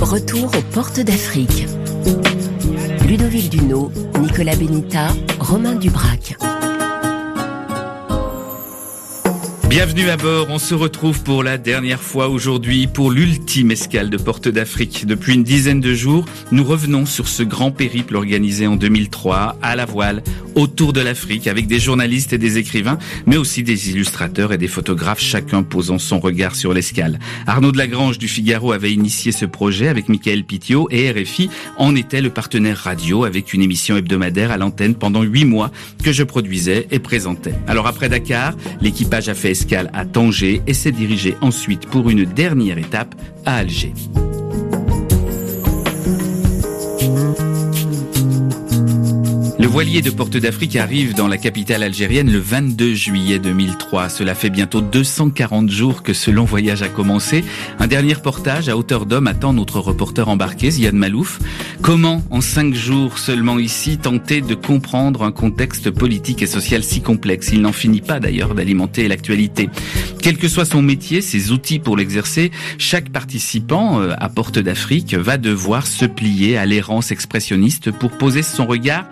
Retour aux portes d'Afrique. Ludovic Duno, Nicolas Benita, Romain Dubrac. Bienvenue à bord, on se retrouve pour la dernière fois aujourd'hui pour l'ultime escale de Porte d'Afrique. Depuis une dizaine de jours, nous revenons sur ce grand périple organisé en 2003 à la voile autour de l'Afrique avec des journalistes et des écrivains, mais aussi des illustrateurs et des photographes, chacun posant son regard sur l'escale. Arnaud de Lagrange du Figaro avait initié ce projet avec Michael Pitio et RFI en était le partenaire radio avec une émission hebdomadaire à l'antenne pendant huit mois que je produisais et présentais. Alors après Dakar, l'équipage a fait à Tanger et s'est dirigé ensuite pour une dernière étape à Alger. Le voilier de Porte d'Afrique arrive dans la capitale algérienne le 22 juillet 2003. Cela fait bientôt 240 jours que ce long voyage a commencé. Un dernier reportage à hauteur d'homme attend notre reporter embarqué, Ziad Malouf. Comment, en cinq jours seulement ici, tenter de comprendre un contexte politique et social si complexe? Il n'en finit pas d'ailleurs d'alimenter l'actualité. Quel que soit son métier, ses outils pour l'exercer, chaque participant euh, à Porte d'Afrique va devoir se plier à l'errance expressionniste pour poser son regard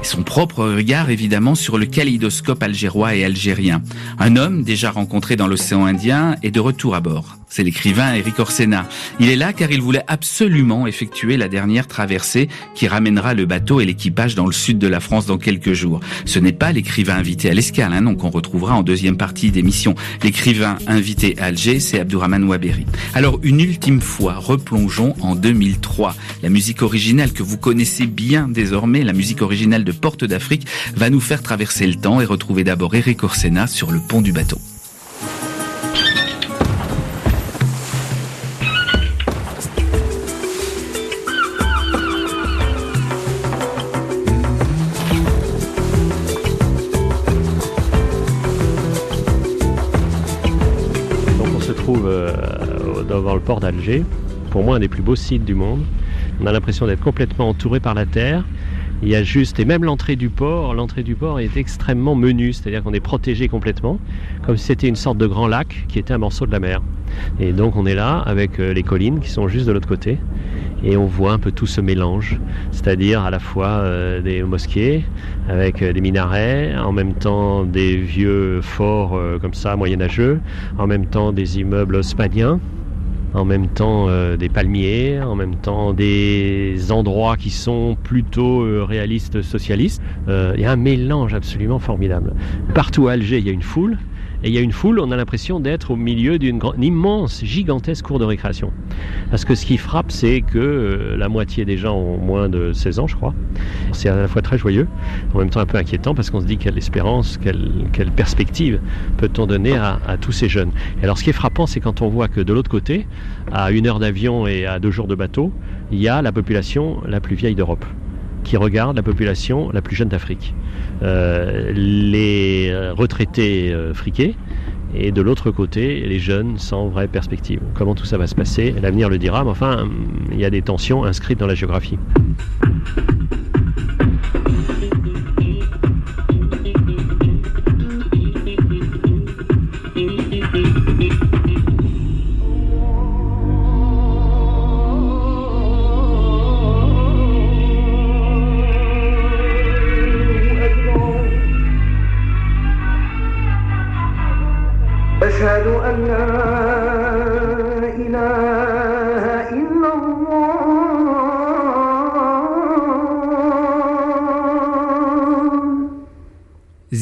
et son propre regard évidemment sur le kaléidoscope algérois et algérien. Un homme déjà rencontré dans l'océan Indien est de retour à bord. C'est l'écrivain Eric Orsena. Il est là car il voulait absolument effectuer la dernière traversée qui ramènera le bateau et l'équipage dans le sud de la France dans quelques jours. Ce n'est pas l'écrivain invité à l'escale, hein, non, qu'on retrouvera en deuxième partie d'émission. L'écrivain invité à Alger, c'est Abdourahman Waberi. Alors, une ultime fois, replongeons en 2003. La musique originale que vous connaissez bien désormais, la musique originale de Porte d'Afrique, va nous faire traverser le temps et retrouver d'abord Eric Orsena sur le pont du bateau. Pour moi un des plus beaux sites du monde. On a l'impression d'être complètement entouré par la terre. Il y a juste, et même l'entrée du port, l'entrée du port est extrêmement menue, c'est-à-dire qu'on est protégé complètement, comme si c'était une sorte de grand lac qui était un morceau de la mer. Et donc on est là avec les collines qui sont juste de l'autre côté, et on voit un peu tout ce mélange, c'est-à-dire à la fois des mosquées avec des minarets, en même temps des vieux forts comme ça, moyenâgeux, en même temps des immeubles haussmanniens, en même temps euh, des palmiers, en même temps des endroits qui sont plutôt euh, réalistes socialistes. Euh, il y a un mélange absolument formidable. Partout à Alger, il y a une foule. Et il y a une foule, on a l'impression d'être au milieu d'une immense, gigantesque cour de récréation. Parce que ce qui frappe, c'est que euh, la moitié des gens ont moins de 16 ans, je crois. C'est à la fois très joyeux, en même temps un peu inquiétant, parce qu'on se dit quelle espérance, quelle, perspective peut-on donner à, à, tous ces jeunes. Et alors ce qui est frappant, c'est quand on voit que de l'autre côté, à une heure d'avion et à deux jours de bateau, il y a la population la plus vieille d'Europe qui regarde la population la plus jeune d'Afrique. Euh, les retraités euh, friqués et de l'autre côté, les jeunes sans vraie perspective. Comment tout ça va se passer? L'avenir le dira, mais enfin, il y a des tensions inscrites dans la géographie.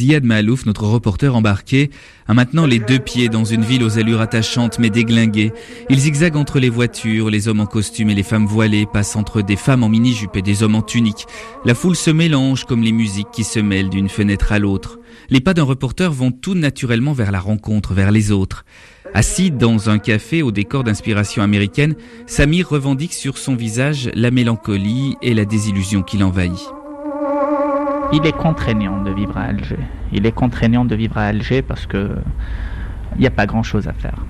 Ziad Malouf, notre reporter embarqué, a maintenant les deux pieds dans une ville aux allures attachantes mais déglinguées. Il zigzague entre les voitures, les hommes en costume et les femmes voilées, passe entre des femmes en mini-jupe et des hommes en tunique. La foule se mélange comme les musiques qui se mêlent d'une fenêtre à l'autre. Les pas d'un reporter vont tout naturellement vers la rencontre, vers les autres. Assis dans un café au décor d'inspiration américaine, Samir revendique sur son visage la mélancolie et la désillusion qui l'envahit. Il est contraignant de vivre à Alger. Il est contraignant de vivre à Alger parce que il n'y a pas grand chose à faire.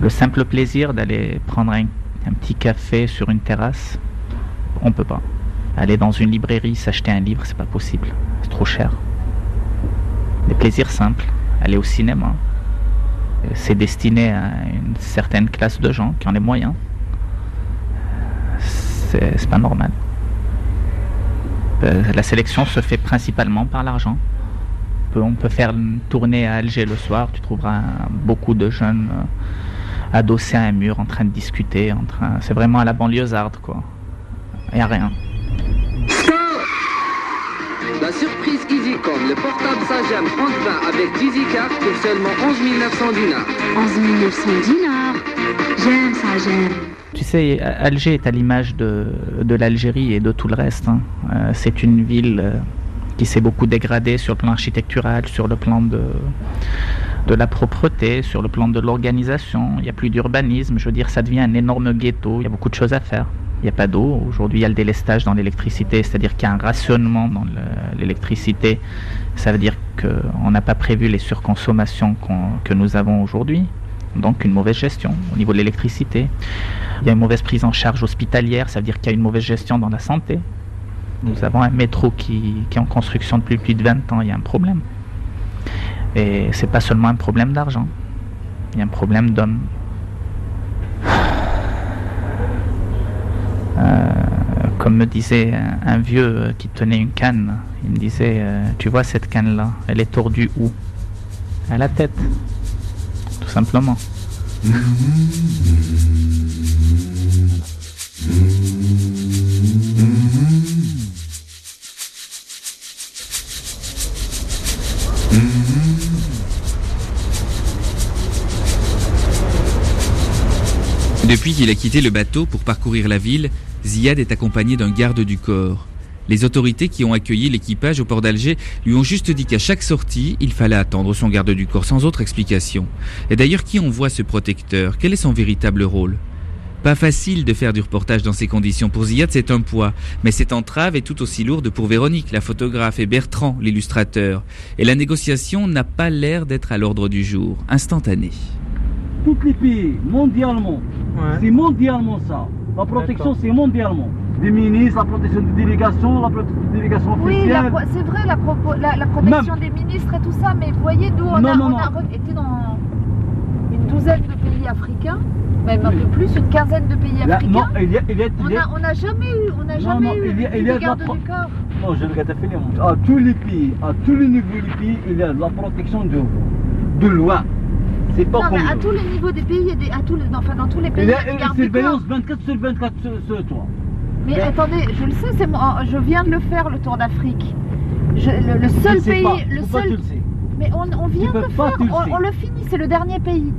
Le simple plaisir d'aller prendre un, petit café sur une terrasse, on peut pas. Aller dans une librairie, s'acheter un livre, c'est pas possible. C'est trop cher. des plaisirs simples, aller au cinéma. C'est destiné à une certaine classe de gens qui ont les moyens. C'est pas normal. Euh, la sélection se fait principalement par l'argent. On peut faire une tournée à Alger le soir, tu trouveras beaucoup de jeunes euh, adossés à un mur en train de discuter. En train... C'est vraiment à la banlieusarde, quoi. Il n'y a rien. La surprise EasyCom, le portable Sagem enfin avec EasyCard pour seulement 11 900 dinars. 11 900 dinars J'aime Sagem. Tu sais, Alger est à l'image de, de l'Algérie et de tout le reste. Hein. Euh, c'est une ville euh, qui s'est beaucoup dégradée sur le plan architectural, sur le plan de, de la propreté, sur le plan de l'organisation. Il n'y a plus d'urbanisme. Je veux dire, ça devient un énorme ghetto. Il y a beaucoup de choses à faire il n'y a pas d'eau. Aujourd'hui, il y a le délestage dans l'électricité, c'est-à-dire qu'il y a un rationnement dans l'électricité. Ça veut dire qu'on n'a pas prévu les surconsommations que nous avons aujourd'hui. Donc une mauvaise gestion au niveau de l'électricité. Il y a une mauvaise prise en charge hospitalière, ça veut dire qu'il y a une mauvaise gestion dans la santé. Nous avons un métro qui, est en construction depuis plus de 20 ans, il y a un problème. Et c'est pas seulement un problème d'argent, il y a un problème d'hommes Euh, comme me disait un, vieux qui tenait une canne, il me disait, euh, tu vois cette canne-là, elle est tordue où? À la tête, simplement. Depuis qu'il a quitté le bateau pour parcourir la ville, Ziad est accompagné d'un garde du corps. Les autorités qui ont accueilli l'équipage au port d'Alger lui ont juste dit qu'à chaque sortie, il fallait attendre son garde du corps sans autre explication. Et d'ailleurs, qui envoie ce protecteur? Quel est son véritable rôle? Pas facile de faire du reportage dans ces conditions. Pour Ziad, c'est un poids. Mais cette entrave est tout aussi lourde pour Véronique, la photographe, et Bertrand, l'illustrateur. Et la négociation n'a pas l'air d'être à l'ordre du jour, instantanée. Tous les pays, mondialement, c'est mondialement ça. La protection, c'est mondialement. Des ministres, la protection des délégations, la protection des délégations officielles. Oui, c'est vrai, la, protection des ministres et tout ça, mais vous voyez d'où on, a, été dans une douzaine de pays africains, même un peu plus, une quinzaine de pays africains. non, il y a, il y a, on n'a jamais eu, on a jamais eu il y a, de garde du corps. Non, je regarde À tous les pays, à tous les niveaux des pays, il y a la protection de, de loin. C'est pas non, mais à tous les niveaux des pays, des, à tous les, enfin dans tous les pays. Il y a une surveillance 24 sur 24 sur, toi. Mais attendez, je le sais, moi, je viens de le faire le Tour d'Afrique. Le, le, seul pays, le seul. Tu le sais mais on, on vient de le faire, on, le finit, c'est le dernier pays.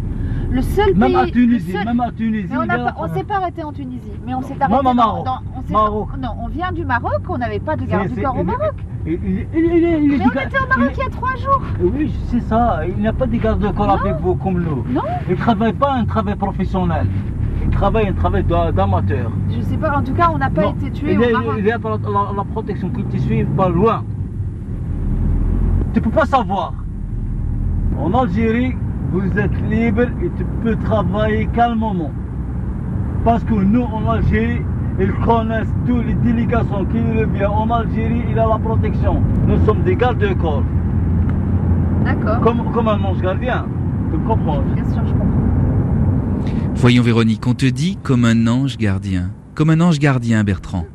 Le seul même pays. À Tunisie, Même à Tunisie. Mais on ne s'est pas arrêté en Tunisie, mais on s'est arrêté. Même Maroc. Dans, Maroc. non, on vient du Maroc, on n'avait pas de garde du corps au Maroc. Il, mais on était au Maroc il y a trois jours. Oui, c'est ça. Il n'y a pas de garde de corps avec vous comme nous. Non. Il ne travaille pas un travail professionnel. Il travaille un travail d'amateur. Je sais pas, en tout cas, on n'a pas été tué au Maroc. Il y a la, la, protection qui te suit pas loin. Tu ne peux pas savoir. En Algérie, vous êtes libre et tu peux travailler calmement. Parce que nous, en Algérie, ils connaissent toutes les délégations qui viennent en Algérie, il a la protection. Nous sommes des gardes de corps. D'accord. Comme, comme un ange gardien. Tu comprends? Bien sûr, je comprends. Voyons Véronique, on te dit comme un ange gardien. Comme un ange gardien, Bertrand.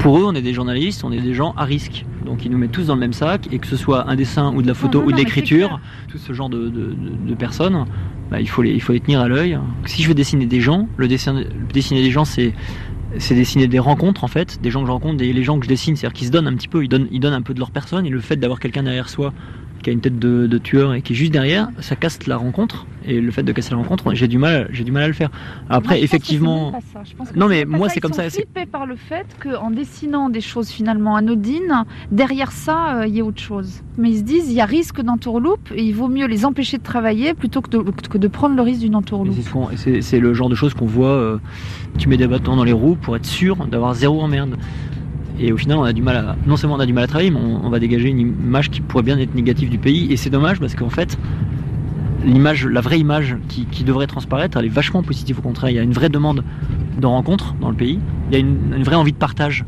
Pour eux, on est des journalistes, on est des gens à risque. Donc ils nous mettent tous dans le même sac, et que ce soit un dessin ou de la photo ou de l'écriture, tout ce genre de, personnes, bah, il, faut les, il faut les tenir à l'œil. Si je veux dessiner des gens, le, dessin, dessiner des gens, c'est c'est dessiner des rencontres en fait, des gens que je rencontre, des, les gens que je dessine, c'est-à-dire qu'ils se donnent un petit peu, ils donnent, ils donnent un peu de leur personne, et le fait d'avoir quelqu'un derrière soi qui a une tête de, tueur et qui est juste derrière, ça casse la rencontre. Et le fait de casser la rencontre, j'ai du mal, j'ai du mal à le faire. Après, effectivement, non mais moi c'est comme ça. Ils sont flippés par le fait qu'en dessinant des choses finalement anodines, derrière ça, euh, il y a autre chose. Mais ils se disent, il y a risque d'entourloupe et il vaut mieux les empêcher de travailler plutôt que de, que de prendre le risque d'une entourloupe. C'est le genre de choses qu'on voit. Euh, tu mets des bâtons dans les roues pour être sûr d'avoir zéro emmerde. Et au final, on a du mal à, non seulement on a du mal à travailler, mais on, va dégager une image qui pourrait bien être négative du pays. Et c'est dommage parce qu'en fait, l'image, la vraie image qui, devrait transparaître, elle est vachement positive. Au contraire, il y a une vraie demande de rencontre dans le pays. Il y a une, vraie envie de partage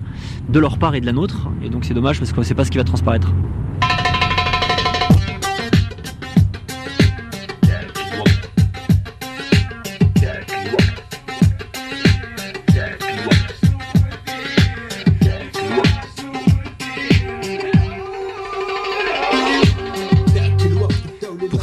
de leur part et de la nôtre. Et donc c'est dommage parce qu'on ne sait pas ce qui va transparaître.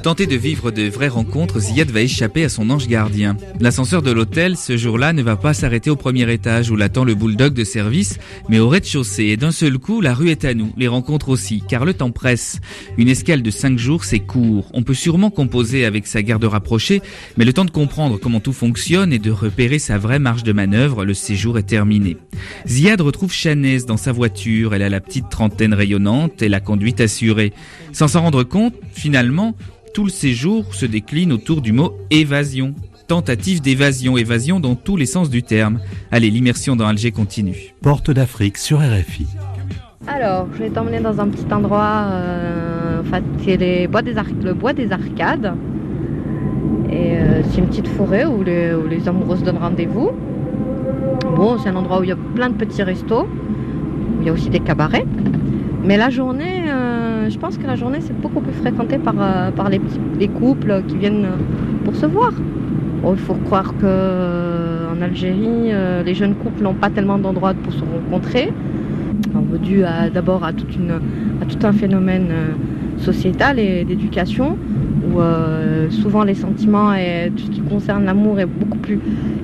Tenter de vivre de vraies rencontres, Ziad va échapper à son ange gardien. L'ascenseur de l'hôtel, ce jour-là, ne va pas s'arrêter au premier étage où l'attend le bulldog de service, mais au rez-de-chaussée. Et d'un seul coup, la rue est à nous, les rencontres aussi, car le temps presse. Une escale de 5 jours, c'est court. On peut sûrement composer avec sa garde rapprochée, mais le temps de comprendre comment tout fonctionne et de repérer sa vraie marge de manœuvre, le séjour est terminé. Ziad retrouve Chanez dans sa voiture. Elle a la petite trentaine rayonnante et la conduite assurée. Sans s'en rendre compte, finalement, tout le séjour se décline autour du mot évasion. Tentative d'évasion, évasion dans tous les sens du terme. Allez, l'immersion dans Alger continue. Porte d'Afrique sur RFI. Alors, je vais t'emmener dans un petit endroit, euh, en fait, c'est le bois des Arcades. Et euh, c'est une petite forêt où les, où les amoureux se donnent rendez-vous. Bon, c'est un endroit où il y a plein de petits restos. Il y a aussi des cabarets. Mais la journée, euh, je pense que la journée, c'est beaucoup plus fréquenté par, euh, les, les, couples qui viennent pour se voir. il faut croire qu'en Algérie, euh, les jeunes couples n'ont pas tellement d'endroits pour se rencontrer. dû d'abord à, tout un phénomène sociétal et d'éducation où souvent les sentiments et tout ce qui concerne l'amour est beaucoup plus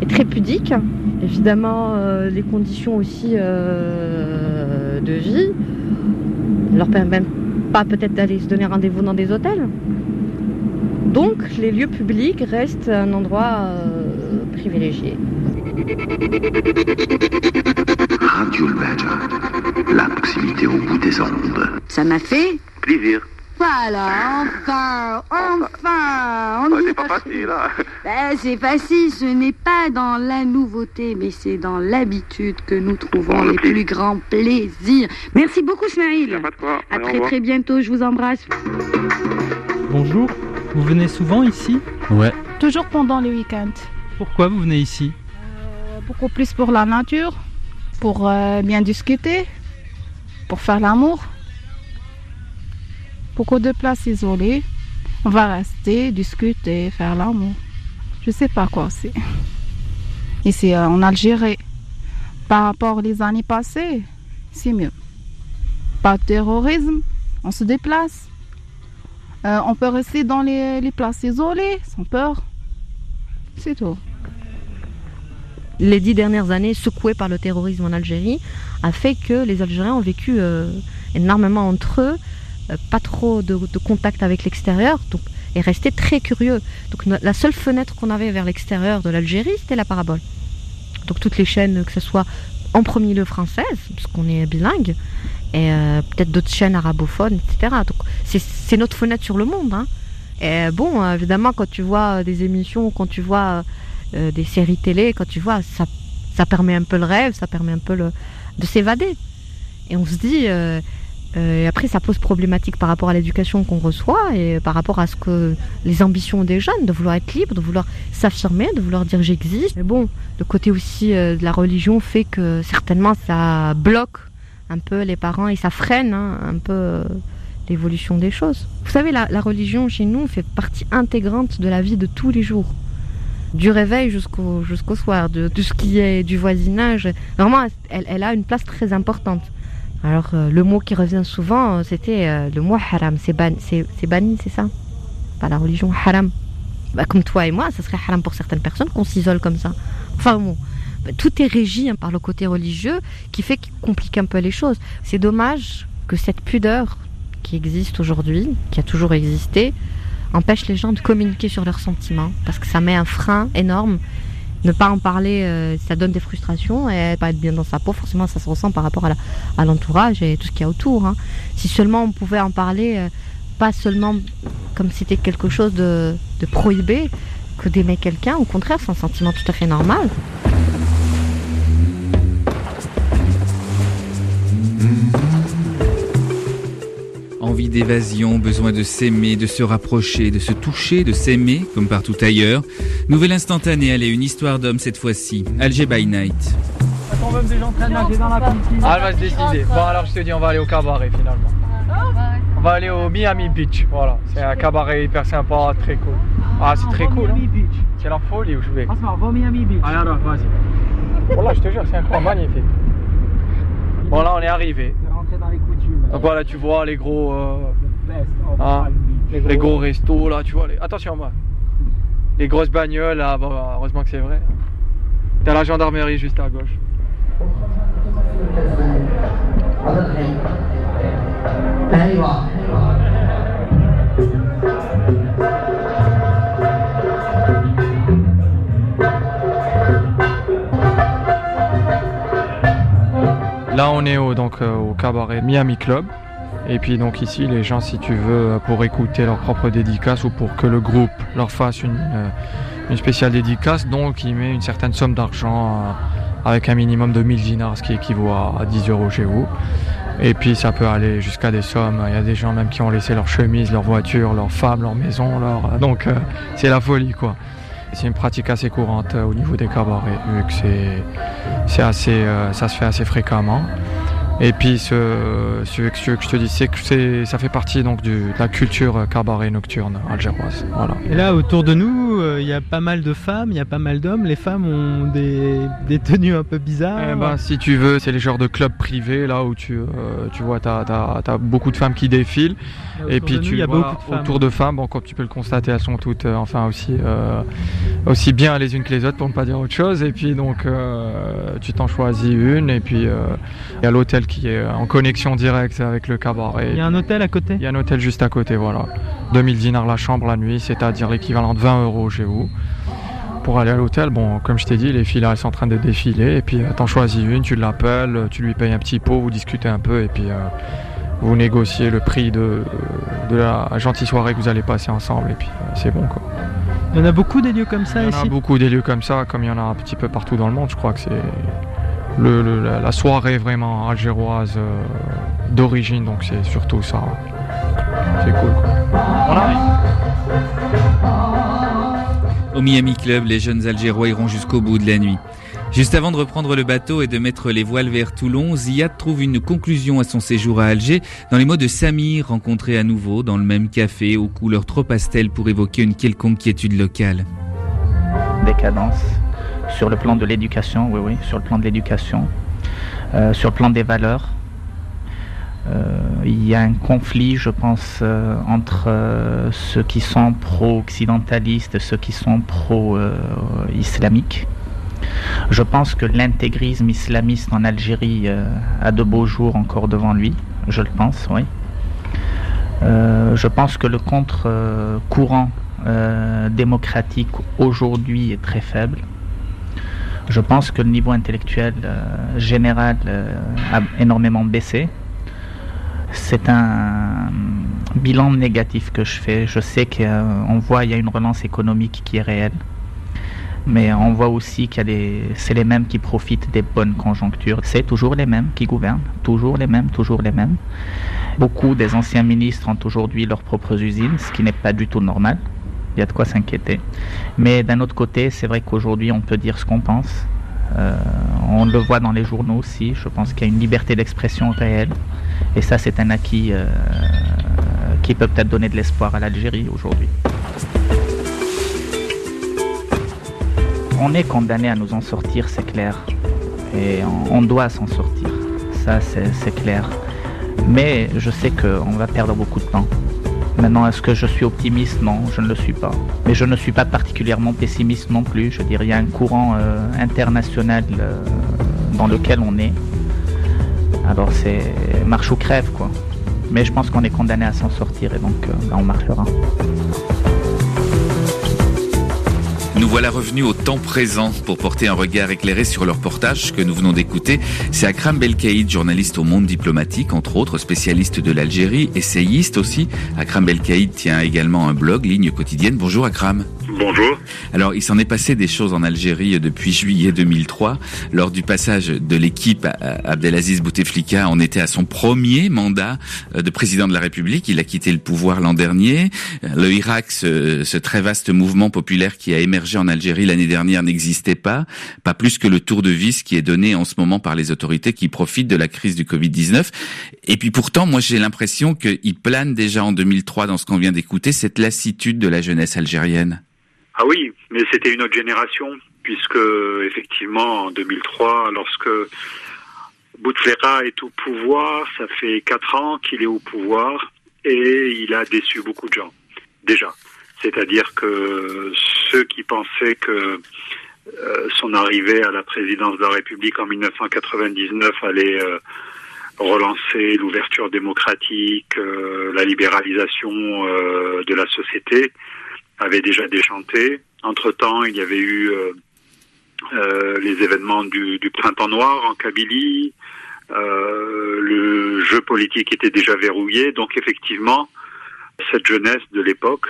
très pudique. Évidemment, les conditions aussi de vie leur permet même pas peut-être d'aller se donner rendez-vous dans des hôtels. Donc les lieux publics restent un endroit euh, privilégié. Radio Le la proximité au bout des ondes. Ça m'a fait plaisir. Voilà, enfin, enfin, on C'est pas facile, hein ben, C'est facile, ce n'est pas dans la nouveauté, mais c'est dans l'habitude que nous trouvons les plus grands plaisirs. Merci beaucoup, Smaïl. À très très bientôt, je vous embrasse. Bonjour, vous venez souvent ici? Ouais. Toujours pendant les week-ends. Pourquoi vous venez ici? Euh, Beaucoup plus pour la nature, pour euh, bien discuter, pour faire l'amour beaucoup de places isolées. On va rester, discuter, faire l'amour. Je sais pas quoi c'est. Ici euh, en Algérie, par rapport aux années passées, c'est mieux. Pas de terrorisme, on se déplace. Euh, on peut rester dans les, places isolées, sans peur. C'est tout. Les dix dernières années secouées par le terrorisme en Algérie a fait que les Algériens ont vécu euh, énormément entre eux pas trop de, contact avec l'extérieur, donc et rester très curieux. Donc la seule fenêtre qu'on avait vers l'extérieur de l'Algérie, c'était la parabole. Donc toutes les chaînes, que ce soit en premier lieu française, parce qu'on est bilingue, et euh, peut-être d'autres chaînes arabophones, etc. Donc c'est notre fenêtre sur le monde. Hein. Et bon, évidemment, quand tu vois des émissions, quand tu vois euh, des séries télé, quand tu vois, ça, ça permet un peu le rêve, ça permet un peu de s'évader. Et on se dit, euh, et après, ça pose problématique par rapport à l'éducation qu'on reçoit et par rapport à ce que les ambitions des jeunes, de vouloir être libre, de vouloir s'affirmer, de vouloir dire j'existe. Mais bon, le côté aussi euh, de la religion fait que certainement ça bloque un peu les parents et ça freine hein, un peu euh, l'évolution des choses. Vous savez, la, religion chez nous fait partie intégrante de la vie de tous les jours. Du réveil jusqu'au soir, de tout ce qui est du voisinage. Vraiment, elle a une place très importante. Alors, euh, le mot qui revient souvent, euh, c'était euh, le mot haram. C'est banni, c'est ça? Pas la religion, haram. Bah, comme toi et moi, ça serait haram pour certaines personnes qu'on s'isole comme ça. Enfin bon, bah, tout est régi hein, par le côté religieux qui fait qu'il complique un peu les choses. C'est dommage que cette pudeur qui existe aujourd'hui, qui a toujours existé, empêche les gens de communiquer sur leurs sentiments parce que ça met un frein énorme ne pas en parler, euh, ça donne des frustrations et pas être bien dans sa peau, forcément ça se ressent par rapport à l'entourage et tout ce qu'il y a autour. Hein. Si seulement on pouvait en parler, euh, pas seulement comme c'était quelque chose de, de prohibé, que d'aimer quelqu'un, au contraire c'est un sentiment tout à fait normal. Envie d'évasion, besoin de s'aimer, de se rapprocher, de se toucher, de s'aimer, comme partout ailleurs. Nouvelle instantanée, allez, une histoire d'homme cette fois-ci. Alger by Night. Ah, elle va se décider. Bon, alors je te dis, on va aller au cabaret finalement. On va aller au Miami Beach, voilà. C'est un cabaret hyper sympa, très cool. Ah, c'est très cool. Hein. C'est la folie où je vais. on va au Miami Beach. Allez, alors, vas-y. Voilà, je te jure, c'est incroyable, magnifique. Bon, là, on est arrivé. Coutumes. Donc voilà, tu vois les gros. Euh, hein. les gros, restos là, tu vois. Les... Attention moi. Les grosses bagnoles là, bon, heureusement que c'est vrai. T'as la gendarmerie juste à gauche. Là, on est au, donc, euh, au cabaret Miami Club. Et puis donc ici, les gens, si tu veux, pour écouter leur propre dédicace ou pour que le groupe leur fasse une, euh, spéciale dédicace, donc il met une certaine somme d'argent euh, avec un minimum de 1000 dinars, ce qui équivaut à 10 euros chez vous. Et puis ça peut aller jusqu'à des sommes. Il y a des gens même qui ont laissé leur chemise, leur voiture, leur femme, leur maison. Leur... Donc c'est la folie quoi. C'est une pratique assez courante euh, au niveau des cabarets, vu que c'est, assez, euh, ça se fait assez fréquemment. Et puis, ce, que je te dis, c'est que ça fait partie donc de la culture cabaret nocturne algéroise. Et là, autour de nous, euh, il y a pas mal de femmes, il y a pas mal d'hommes. Les femmes ont des, des, tenues un peu bizarres. Eh ben, si tu veux, c'est les genres de clubs privés là où tu, euh, tu vois, tu as, beaucoup de femmes qui défilent. Et, puis tu vois, autour de femmes, bon, comme tu peux le constater, elles sont toutes, euh, enfin aussi, aussi bien les unes que les autres, pour ne pas dire autre chose. Et puis donc, tu t'en choisis une, et puis il y a l'hôtel qui est en connexion directe avec le cabaret. Il y a un hôtel à côté Il y a un hôtel juste à côté, voilà. 2000 dinars la chambre la nuit, c'est-à-dire l'équivalent de 20 euros chez vous. Pour aller à l'hôtel, bon, comme je t'ai dit, les filles là, elles sont en train de défiler, et puis euh, t'en choisis une, tu l'appelles, tu lui payes un petit pot, vous discutez un peu, et puis euh, vous négociez le prix de, de, la gentille soirée que vous allez passer ensemble, et puis euh, c'est bon quoi. Il y en a beaucoup des lieux comme ça ici Il y en a beaucoup des lieux comme ça, comme il y en a un petit peu partout dans le monde, je crois que c'est la, soirée vraiment algéroise euh, d'origine, donc c'est surtout ça. C'est cool. Au Miami Club, les jeunes Algérois iront jusqu'au bout de la nuit. Juste avant de reprendre le bateau et de mettre les voiles vers Toulon, Ziad trouve une conclusion à son séjour à Alger dans les mots de Samir, rencontré à nouveau dans le même café aux couleurs trop pastel pour évoquer une quelconque quiétude locale. Décadence, sur le plan de l'éducation, oui, oui, sur le plan de l'éducation, euh, sur le plan des valeurs. Euh, il y a un conflit, je pense, euh, entre ceux qui sont pro-occidentalistes et ceux qui sont pro-islamiques. Je pense que l'intégrisme islamiste en Algérie a de beaux jours encore devant lui, je le pense, oui. je pense que le contre-courant démocratique aujourd'hui est très faible. Je pense que le niveau intellectuel euh, général euh, a énormément baissé. C'est un bilan négatif que je fais. Je sais qu'on voit qu'il y a une relance économique qui est réelle. Mais on voit aussi qu'il y a des, c'est les mêmes qui profitent des bonnes conjonctures. C'est toujours les mêmes qui gouvernent, toujours les mêmes, toujours les mêmes. Beaucoup des anciens ministres ont aujourd'hui leurs propres usines, ce qui n'est pas du tout normal il y a de quoi s'inquiéter. Mais d'un autre côté, c'est vrai qu'aujourd'hui, on peut dire ce qu'on pense. Euh, on le voit dans les journaux aussi. Je pense qu'il y a une liberté d'expression réelle. Et ça, c'est un acquis euh, qui peut peut-être donner de l'espoir à l'Algérie aujourd'hui. On est condamné à nous en sortir, c'est clair. Et on, doit s'en sortir. Ça, c'est clair. Mais je sais qu'on va perdre beaucoup de temps. Maintenant, est-ce que je suis optimiste? Non, je ne le suis pas. Mais je ne suis pas particulièrement pessimiste non plus. Je dirais, il y a un courant euh, international euh, dans lequel on est. Alors c'est marche ou crève, quoi. Mais je pense qu'on est condamné à s'en sortir et donc euh, ben, on marchera. Nous voilà revenus au temps présent pour porter un regard éclairé sur leur reportage que nous venons d'écouter. C'est Akram Belkaïd, journaliste au monde diplomatique, entre autres spécialiste de l'Algérie, essayiste aussi. Akram Belkaïd tient également un blog, Ligne quotidienne. Bonjour Akram. Bonjour. Alors, il s'en est passé des choses en Algérie depuis juillet 2003. Lors du passage de l'équipe, Abdelaziz Bouteflika en était à son premier mandat euh, de président de la République. Il a quitté le pouvoir l'an dernier. Le Irak, ce, très vaste mouvement populaire qui a émergé en Algérie l'année dernière n'existait pas. Pas plus que le tour de vis qui est donné en ce moment par les autorités qui profitent de la crise du Covid-19. Et puis pourtant, moi j'ai l'impression qu'il plane déjà en 2003 dans ce qu'on vient d'écouter, cette lassitude de la jeunesse algérienne. Ah oui, mais c'était une autre génération, puisque effectivement en 2003, lorsque Bouteflika est au pouvoir, ça fait quatre ans qu'il est au pouvoir et il a déçu beaucoup de gens. déjà. C'est-à-dire que ceux qui pensaient que son arrivée à la présidence de la République en 1999 allait relancer l'ouverture démocratique, la libéralisation de la société, avait déjà déchanté. Entre-temps, il y avait eu euh, les événements du, printemps noir en Kabylie, euh, le jeu politique était déjà verrouillé, donc effectivement, cette jeunesse de l'époque,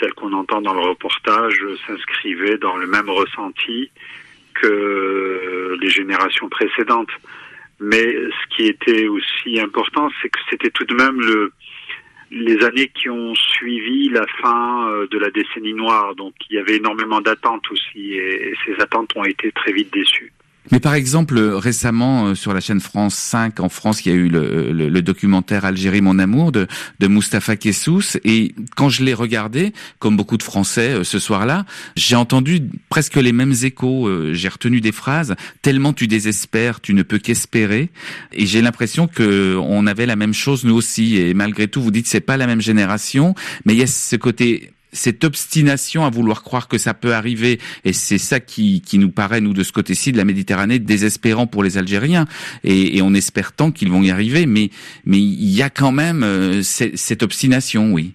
celle qu'on entend dans le reportage, s'inscrivait dans le même ressenti que les générations précédentes. Mais ce qui était aussi important, c'est que c'était tout de même le, les années qui ont suivi la fin euh, de la décennie noire. Donc il y avait énormément d'attentes aussi et ces attentes ont été très vite déçues. Mais par exemple, récemment, euh, sur la chaîne France 5, en France, il y a eu le, le, documentaire Algérie, mon amour de, de Mustapha Kessous. Et quand je l'ai regardé, comme beaucoup de Français euh, ce soir-là, j'ai entendu presque les mêmes échos. Euh, j'ai retenu des phrases, tellement tu désespères, tu ne peux qu'espérer. Et j'ai l'impression que on avait la même chose nous aussi. Et malgré tout, vous dites c'est pas la même génération, mais il y a ce côté cette obstination à vouloir croire que ça peut arriver, et c'est ça qui, qui nous paraît, nous, de ce côté-ci de la Méditerranée, désespérant pour les Algériens, et, et on espère tant qu'ils vont y arriver, mais mais il y a quand même euh, cette, obstination, oui.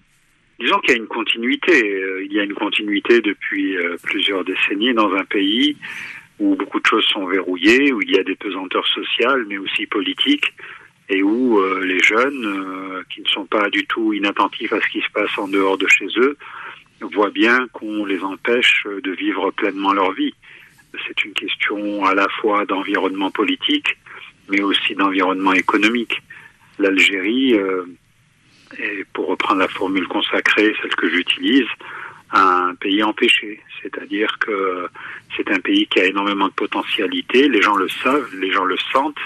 Disons qu'il y a une continuité. Euh, il y a une continuité depuis euh, plusieurs décennies dans un pays où beaucoup de choses sont verrouillées, où il y a des pesanteurs sociales, mais aussi politiques, et où les jeunes, qui ne sont pas du tout inattentifs à ce qui se passe en dehors de chez eux, voient bien qu'on les empêche de vivre pleinement leur vie. C'est une question à la fois d'environnement politique, mais aussi d'environnement économique. L'Algérie euh, est, pour reprendre la formule consacrée, celle que j'utilise, un pays empêché. C'est-à-dire que c'est un pays qui a énormément de potentialité, les gens le savent, les gens le sentent,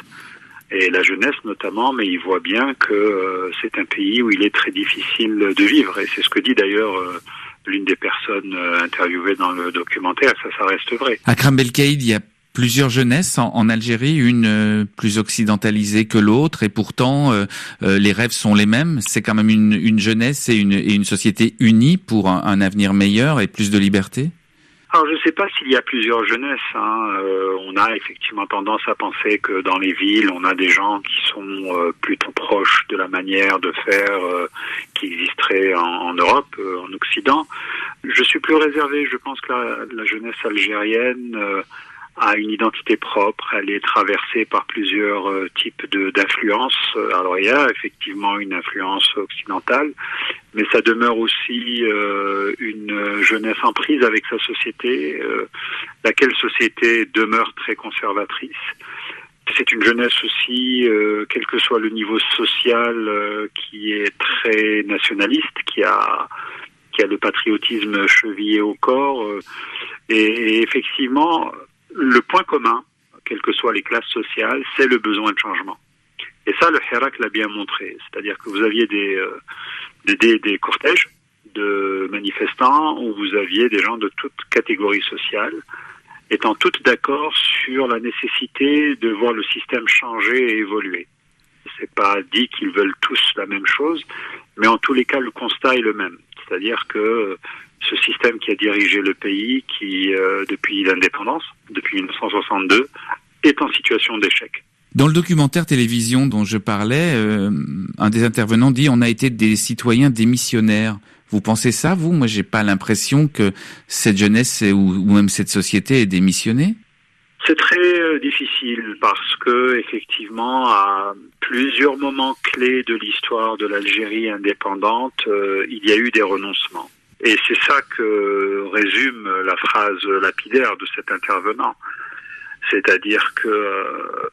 et la jeunesse notamment, mais ils voient bien que euh, c'est un pays où il est très difficile de vivre. Et c'est ce que dit d'ailleurs euh, l'une des personnes euh, interviewées dans le documentaire, ça, ça reste vrai. Akram Belkaïd, il y a plusieurs jeunesses en, Algérie, une euh, plus occidentalisée que l'autre, et pourtant euh, les rêves sont les mêmes. C'est quand même une, une jeunesse et une, et une, société unie pour un avenir meilleur et plus de liberté. Alors je ne sais pas s'il y a plusieurs jeunesses. Hein. Euh, on a effectivement tendance à penser que dans les villes, on a des gens qui sont euh, plutôt proches de la manière de faire euh, qui existerait en, en Europe, en Occident. Je suis plus réservé. Je pense que la, la jeunesse algérienne a une identité propre, elle est traversée par plusieurs euh, types d'influences. Alors il y a effectivement une influence occidentale, mais ça demeure aussi euh, une jeunesse en prise avec sa société, euh, laquelle société demeure très conservatrice. C'est une jeunesse aussi, quel que soit le niveau social, qui est très nationaliste, qui a qui a le patriotisme chevillé au corps. et effectivement, le point commun, quelles que soient les classes sociales, c'est le besoin de changement. Et ça, le Hirak l'a bien montré. C'est-à-dire que vous aviez des, euh, des, des, cortèges de manifestants où vous aviez des gens de toutes catégories sociales étant toutes d'accord sur la nécessité de voir le système changer et évoluer. C'est pas dit qu'ils veulent tous la même chose, mais en tous les cas, le constat est le même. C'est-à-dire que ce système qui a dirigé le pays, qui euh, depuis l'indépendance, depuis 1962, est en situation d'échec. Dans le documentaire télévision dont je parlais, euh, un des intervenants dit on a été des citoyens démissionnaires. Vous pensez ça, vous? Moi, j'ai pas l'impression que cette jeunesse ou, même cette société est démissionnée. C'est très euh, difficile parce que effectivement, à plusieurs moments clés de l'histoire de l'Algérie indépendante, il y a eu des renoncements. Et c'est ça que résume la phrase lapidaire de cet intervenant. C'est-à-dire que euh,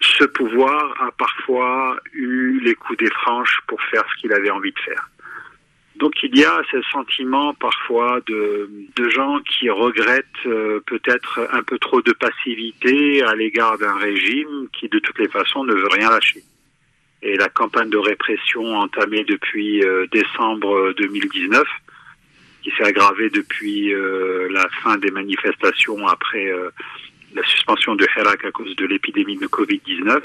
ce pouvoir a parfois eu les coups des franches pour faire ce qu'il avait envie de faire. Donc il y a ce sentiment parfois de, gens qui regrettent euh, peut-être un peu trop de passivité à l'égard d'un régime qui de toutes les façons ne veut rien lâcher. Et la campagne de répression entamée depuis euh, décembre 2019 qui s'est aggravé depuis euh, la fin des manifestations après euh, la suspension de Hirak à cause de l'épidémie de Covid-19,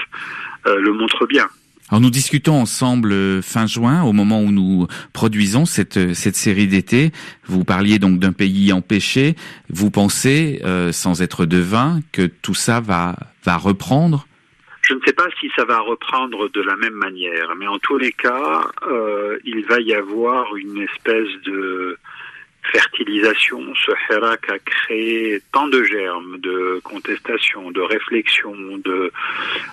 euh, le montre bien. Alors nous discutons ensemble fin juin, au moment où nous produisons cette, cette série d'été. Vous parliez donc d'un pays empêché. Vous pensez, sans être devin, que tout ça va, va reprendre? Je ne sais pas si ça va reprendre de la même manière, mais en tous les cas, euh, il va y avoir une espèce de fertilisation, ce Hirak a créé tant de germes de contestation, de réflexion, de,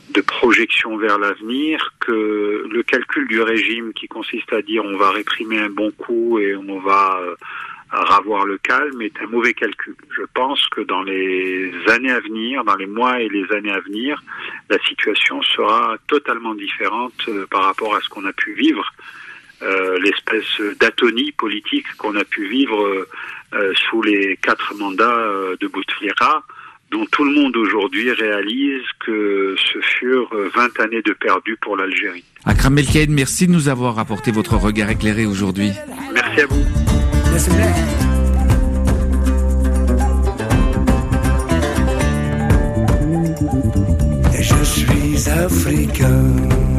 de projection vers l'avenir que le calcul du régime qui consiste à dire on va réprimer un bon coup et on va euh, ravoir le calme est un mauvais calcul. Je pense que dans les années à venir, dans les mois et les années à venir, la situation sera totalement différente euh, par rapport à ce qu'on a pu vivre euh, l'espèce d'atonie politique qu'on a pu vivre euh, sous les quatre mandats euh, de Bouteflika, dont tout le monde aujourd'hui réalise que ce furent 20 années de perdu pour l'Algérie. Akram Belkaïd, merci de nous avoir apporté votre regard éclairé aujourd'hui. Merci à vous. Je suis africain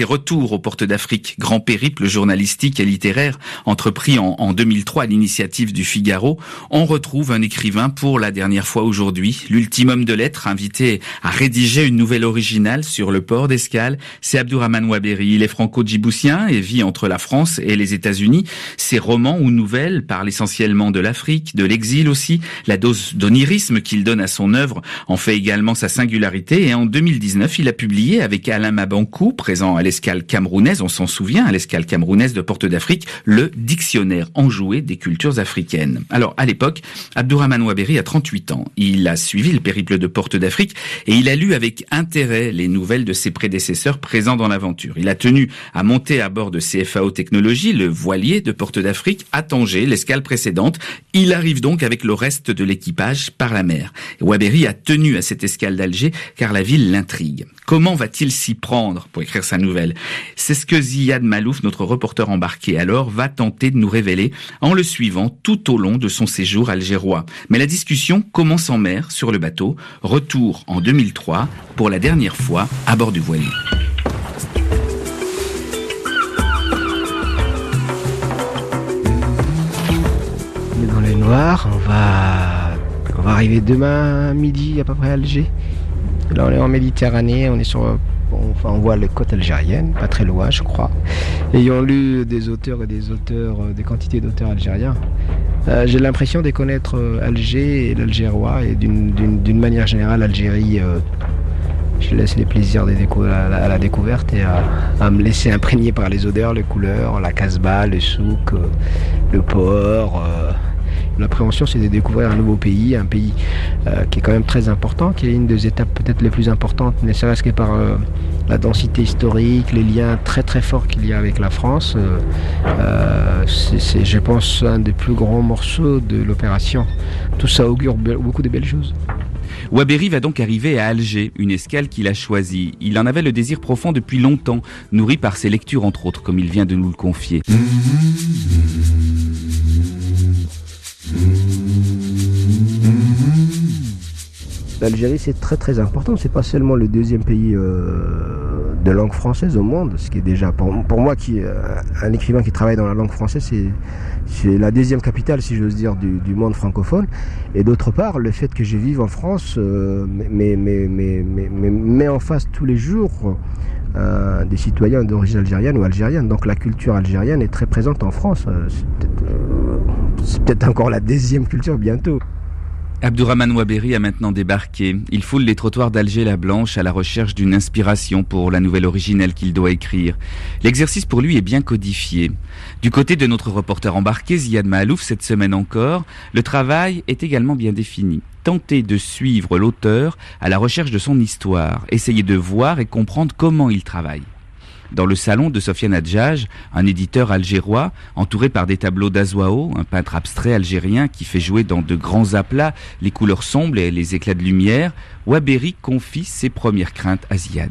Ses retours aux portes d'Afrique, grand périple journalistique et littéraire entrepris en, 2003 à l'initiative du Figaro, on retrouve un écrivain pour la dernière fois aujourd'hui. L'ultimum de lettres, invité à rédiger une nouvelle originale sur le port d'escale, c'est Abdourahman Waberi. Il est franco-djiboutien et vit entre la France et les États-Unis. Ses romans ou nouvelles parlent essentiellement de l'Afrique, de l'exil aussi. La dose d'onirisme qu'il donne à son œuvre en fait également sa singularité. Et en 2019, il a publié avec Alain Mabankou, présent à l'escale camerounaise, on s'en souvient, à l'escale camerounaise de Porte d'Afrique, le dictionnaire enjoué des cultures africaines. Alors, à l'époque, Abdourahman Ouaberi a 38 ans. Il a suivi le périple de Porte d'Afrique et il a lu avec intérêt les nouvelles de ses prédécesseurs présents dans l'aventure. Il a tenu à monter à bord de CFAO Technologies, le voilier de Porte d'Afrique, à Tanger, l'escale précédente. Il arrive donc avec le reste de l'équipage par la mer. Ouaberi a tenu à cette escale d'Alger car la ville l'intrigue. Comment va-t-il s'y prendre pour écrire sa nouvelle C'est ce que Ziad Malouf, notre reporter embarqué alors, va tenter de nous révéler en le suivant tout au long de son séjour algérois. Mais la discussion commence en mer, sur le bateau. Retour en 2003, pour la dernière fois, à bord du voilier. dans les noirs, on va, on va arriver demain midi à peu près à Alger. Là, on est en Méditerranée, on est sur. On voit les côtes algériennes, pas très loin, je crois. Ayant lu des auteurs et des auteurs, euh, des quantités d'auteurs algériens, euh, j'ai l'impression de connaître euh, Alger et l'Algérois et d'une manière générale Algérie. je laisse les plaisirs à, la, découverte et à, me laisser imprégner par les odeurs, les couleurs, la casbah, le souk, le port L'appréhension, c'est de découvrir un nouveau pays, un pays euh, qui est quand même très important, qui est une des étapes peut-être les plus importantes, ne serait-ce que par euh, la densité historique, les liens très très forts qu'il y a avec la France. c'est, je pense, un des plus grands morceaux de l'opération. Tout ça augure beaucoup de belles choses. Waberi va donc arriver à Alger, une escale qu'il a choisie. Il en avait le désir profond depuis longtemps, nourri par ses lectures entre autres, comme il vient de nous le confier. L'Algérie, c'est très très important. C'est pas seulement le deuxième pays euh, de langue française au monde, ce qui est déjà pour, moi qui euh, un écrivain qui travaille dans la langue française, c'est la deuxième capitale, si j'ose dire, du, monde francophone. Et d'autre part, le fait que je vive en France euh, met, en face tous les jours euh, des citoyens d'origine algérienne ou algérienne. Donc la culture algérienne est très présente en France. C'est peut-être encore la deuxième culture bientôt. Abdourahman Waberi a maintenant débarqué. Il foule les trottoirs d'Alger-la-Blanche à la recherche d'une inspiration pour la nouvelle originelle qu'il doit écrire. L'exercice pour lui est bien codifié. Du côté de notre reporter embarqué, Ziad Mahalouf, cette semaine encore, le travail est également bien défini. Tenter de suivre l'auteur à la recherche de son histoire, essayer de voir et comprendre comment il travaille dans le salon de Sofiane Adjaj, un éditeur algérois, entouré par des tableaux d'Azouao, un peintre abstrait algérien qui fait jouer dans de grands aplats les couleurs sombres et les éclats de lumière, Waberi confie ses premières craintes à Ziad.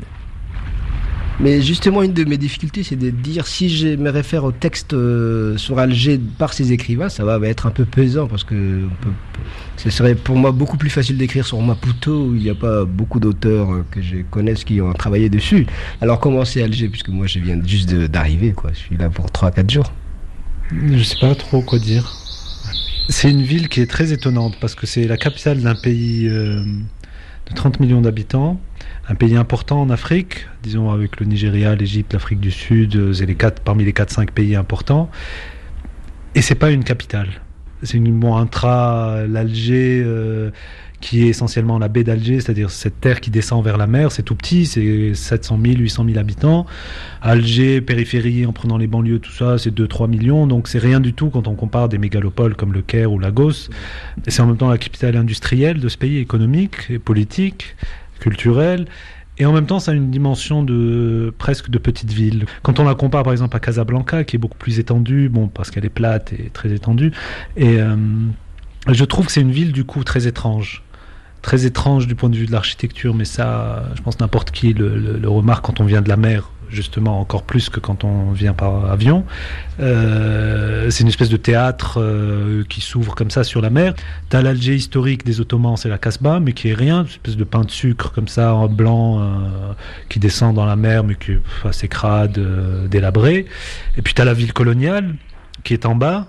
Mais justement, une de mes difficultés, c'est de dire si je me réfère au texte euh, sur Alger par ses écrivains, ça va être un peu pesant parce que ce serait pour moi beaucoup plus facile d'écrire sur Maputo où il n'y a pas beaucoup d'auteurs euh, que je connaisse qui ont travaillé dessus. Alors comment c'est Alger? Puisque moi je viens juste d'arriver quoi, je suis là pour 3-4 jours. Je sais pas trop quoi dire. C'est une ville qui est très étonnante parce que c'est la capitale d'un pays euh, de 30 millions d'habitants un pays important en Afrique, disons avec le Nigeria, l'Égypte, l'Afrique du Sud, euh, c'est les quatre, parmi les 4-5 pays importants. Et c'est pas une capitale. C'est une bon, intra l'Alger euh, qui est essentiellement la baie d'Alger, c'est-à-dire cette terre qui descend vers la mer. C'est tout petit, c'est 700 000, 800 000 habitants. Alger, périphérie, en prenant les banlieues, tout ça, c'est 2-3 millions. Donc c'est rien du tout quand on compare des mégalopoles comme le Caire ou Lagos. Et c'est en même temps la capitale industrielle de ce pays, économique et politique culturelle. Et en même temps, ça a une dimension de presque de petite ville. Quand on la compare par exemple à Casablanca, qui est beaucoup plus étendue, bon, parce qu'elle est plate et très étendue, et euh, je trouve que c'est une ville du coup très étrange. Très étrange du point de vue de l'architecture, mais ça, je pense n'importe qui le, remarque quand on vient de la mer justement encore plus que quand on vient par avion. Euh, c'est une espèce de théâtre euh, qui s'ouvre comme ça sur la mer. T'as l'Alger historique des Ottomans, c'est la Casbah, mais qui est rien, une espèce de pain de sucre comme ça en blanc euh, qui descend dans la mer, mais qui est assez crade, délabré. Et puis t'as la ville coloniale qui est en bas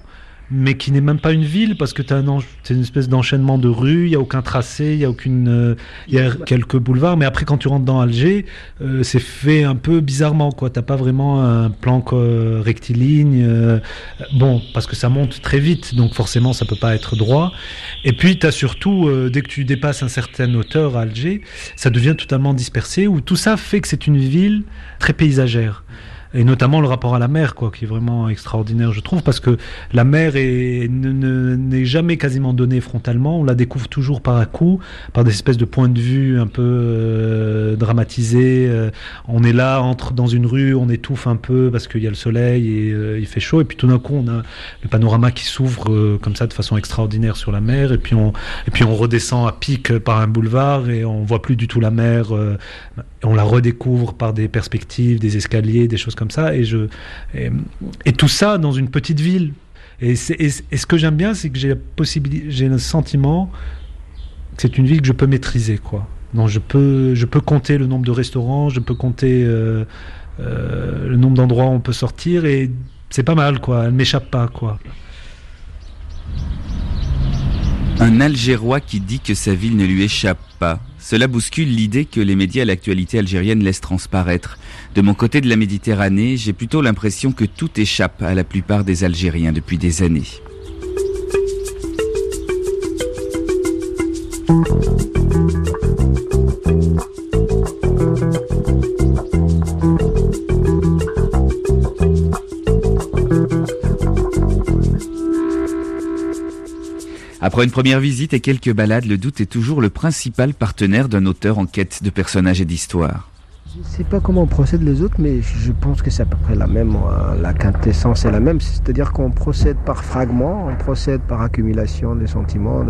mais qui n'est même pas une ville parce que tu as une espèce d'enchaînement de rues, il y a aucun tracé, il y a aucune euh, y a quelques boulevards mais après quand tu rentres dans Alger, euh, c'est fait un peu bizarrement quoi, t'as pas vraiment un plan rectiligne euh, bon parce que ça monte très vite donc forcément ça peut pas être droit. Et puis tu as surtout dès que tu dépasses un certain hauteur à Alger, ça devient totalement dispersé où tout ça fait que c'est une ville très paysagère et notamment le rapport à la mer, quoi, qui est vraiment extraordinaire, je trouve, parce que la mer n'est jamais quasiment donnée frontalement, on la découvre toujours par à coup, par des espèces de points de vue un peu euh, dramatisés. Euh, on est là, entre dans une rue, on étouffe un peu parce qu'il y a le soleil et euh, il fait chaud, et puis tout d'un coup, on a le panorama qui s'ouvre comme ça de façon extraordinaire sur la mer, et puis on, et puis on redescend à pic par un boulevard et on voit plus du tout la mer on la redécouvre par des perspectives, des escaliers, des choses comme ça. Et, je, et, tout ça dans une petite ville. Et, ce que j'aime bien, c'est que j'ai j'ai le sentiment que c'est une ville que je peux maîtriser, quoi. Donc je peux, je peux compter le nombre de restaurants, je peux compter euh, euh, le nombre d'endroits où on peut sortir et c'est pas mal, quoi. Elle m'échappe pas, quoi. Un Algérois qui dit que sa ville ne lui échappe pas. Cela bouscule l'idée que les médias à l'actualité algérienne laissent transparaître. De mon côté de la Méditerranée, j'ai plutôt l'impression que tout échappe à la plupart des Algériens depuis des années. Après une première visite et quelques balades, le doute est toujours le principal partenaire d'un auteur en quête de personnages et d'histoire. Je ne sais pas comment procèdent les autres, mais je pense que c'est à peu près la même. La quintessence est la même, c'est-à-dire qu'on procède par fragments, on procède par accumulation des sentiments,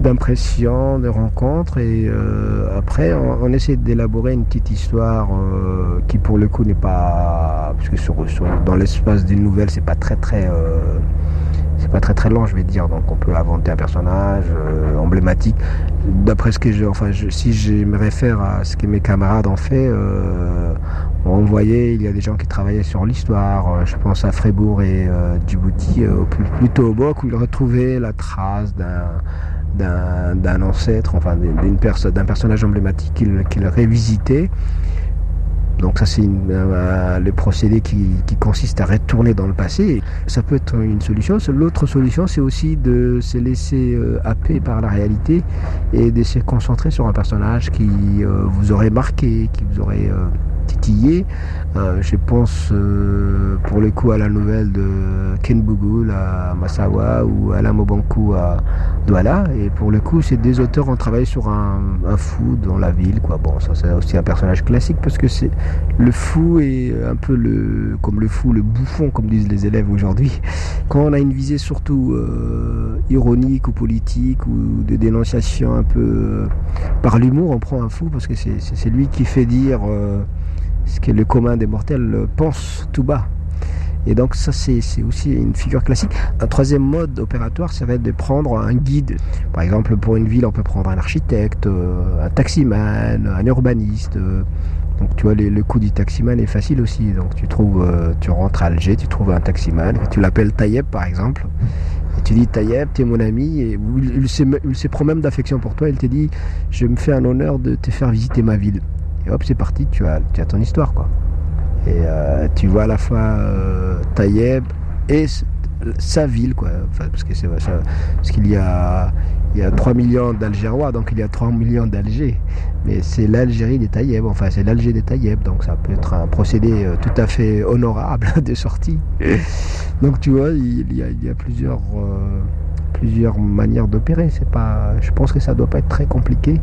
d'impressions, de rencontres, et euh, après on, essaie d'élaborer une petite histoire euh, qui pour le coup n'est pas, parce que sur, dans l'espace d'une nouvelle, c'est pas très très euh, c'est pas très très long, je vais dire. Donc on peut inventer un personnage euh, emblématique. D'après ce que je, enfin, si je me réfère à ce que mes camarades ont fait, euh, on voyait, il y a des gens qui travaillaient sur l'histoire. Euh, je pense à Frébourg et Djibouti, plutôt au Boc, où ils retrouvaient la trace d'un d'un ancêtre, enfin d'un personnage emblématique qu'ils révisitaient donc ça c'est euh, le procédé qui, consiste à retourner dans le passé. Ça peut être une solution. L'autre solution c'est aussi de se laisser euh, happer par la réalité et de se concentrer sur un personnage qui euh, vous aurait marqué, qui vous aurait titillé. je pense pour le coup à la nouvelle de Ken Bugul à Massawa ou Alain Mobankou à Douala. Et pour le coup, c'est des auteurs ont travaillé sur un, fou dans la ville. Bon, ça c'est aussi un personnage classique parce que c'est le fou est un peu le comme le fou, le bouffon, comme disent les élèves aujourd'hui. Quand on a une visée surtout euh, ironique ou politique ou de dénonciation un peu euh, par l'humour, on prend un fou parce que c'est lui qui fait dire euh, ce que le commun des mortels pense tout bas. Et donc ça c'est aussi une figure classique. Un troisième mode opératoire serait de prendre un guide. Par exemple pour une ville on peut prendre un architecte, un taximan, un urbaniste. Donc tu vois, le coup du taximan est facile aussi. Donc tu trouves, euh, tu rentres à Alger, tu trouves un taximan, tu l'appelles Tayeb par exemple, et tu dis Tayeb, tu es mon ami, et il, se, prend même d'affection pour toi, il te dit je me fais un honneur de te faire visiter ma ville. Et hop, c'est parti, tu as, tu as ton histoire quoi. Et euh, tu vois à la fois euh, Tayeb et sa ville quoi. parce que c'est parce qu'il y a il y a 3 millions d'Algérois, donc il y a 3 millions d'Alger. Mais c'est l'Algérie des Taïeb, enfin c'est l'Alger des Taïeb, donc ça peut être un procédé euh, tout à fait honorable de sortie. Donc tu vois, il y a, plusieurs, euh, plusieurs manières d'opérer. C'est pas, je pense que ça doit pas être très compliqué.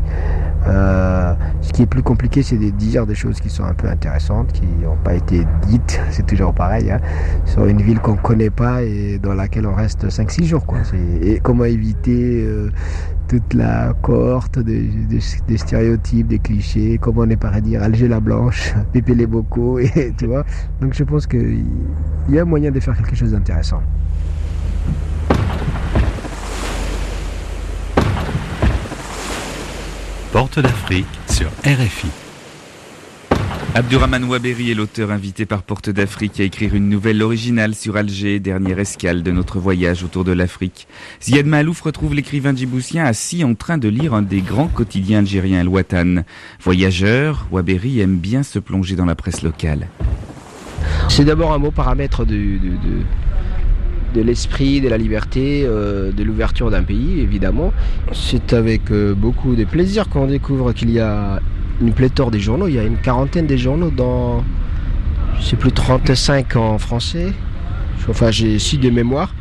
Euh, ce qui est plus compliqué, c'est de dire des choses qui sont un peu intéressantes, qui n'ont pas été dites. C'est toujours pareil. Hein, sur une ville qu'on connaît pas et dans laquelle on reste 5-6 jours. Quoi. Et comment éviter euh, toute la cohorte des, stéréotypes, des clichés, comment on est pas à dire Alger la Blanche, Pépé les Bocaux, et tu vois. Donc je pense qu'il y a moyen de faire quelque chose d'intéressant. Porte d'Afrique sur RFI. Abdurrahman Waberi est l'auteur invité par Porte d'Afrique à écrire une nouvelle originale sur Alger, dernière escale de notre voyage autour de l'Afrique. Ziad Malouf retrouve l'écrivain djiboutien assis en train de lire un des grands quotidiens algériens, Watan. Voyageur, Waberi aime bien se plonger dans la presse locale. C'est d'abord un mot paramètre de de l'esprit, de la liberté, euh, de l'ouverture d'un pays, évidemment. C'est avec euh, beaucoup de plaisir qu'on découvre qu'il y a une pléthore des journaux. Il y a une quarantaine des journaux dans, je sais plus, 35 en français. Enfin, j'ai six de mémoire.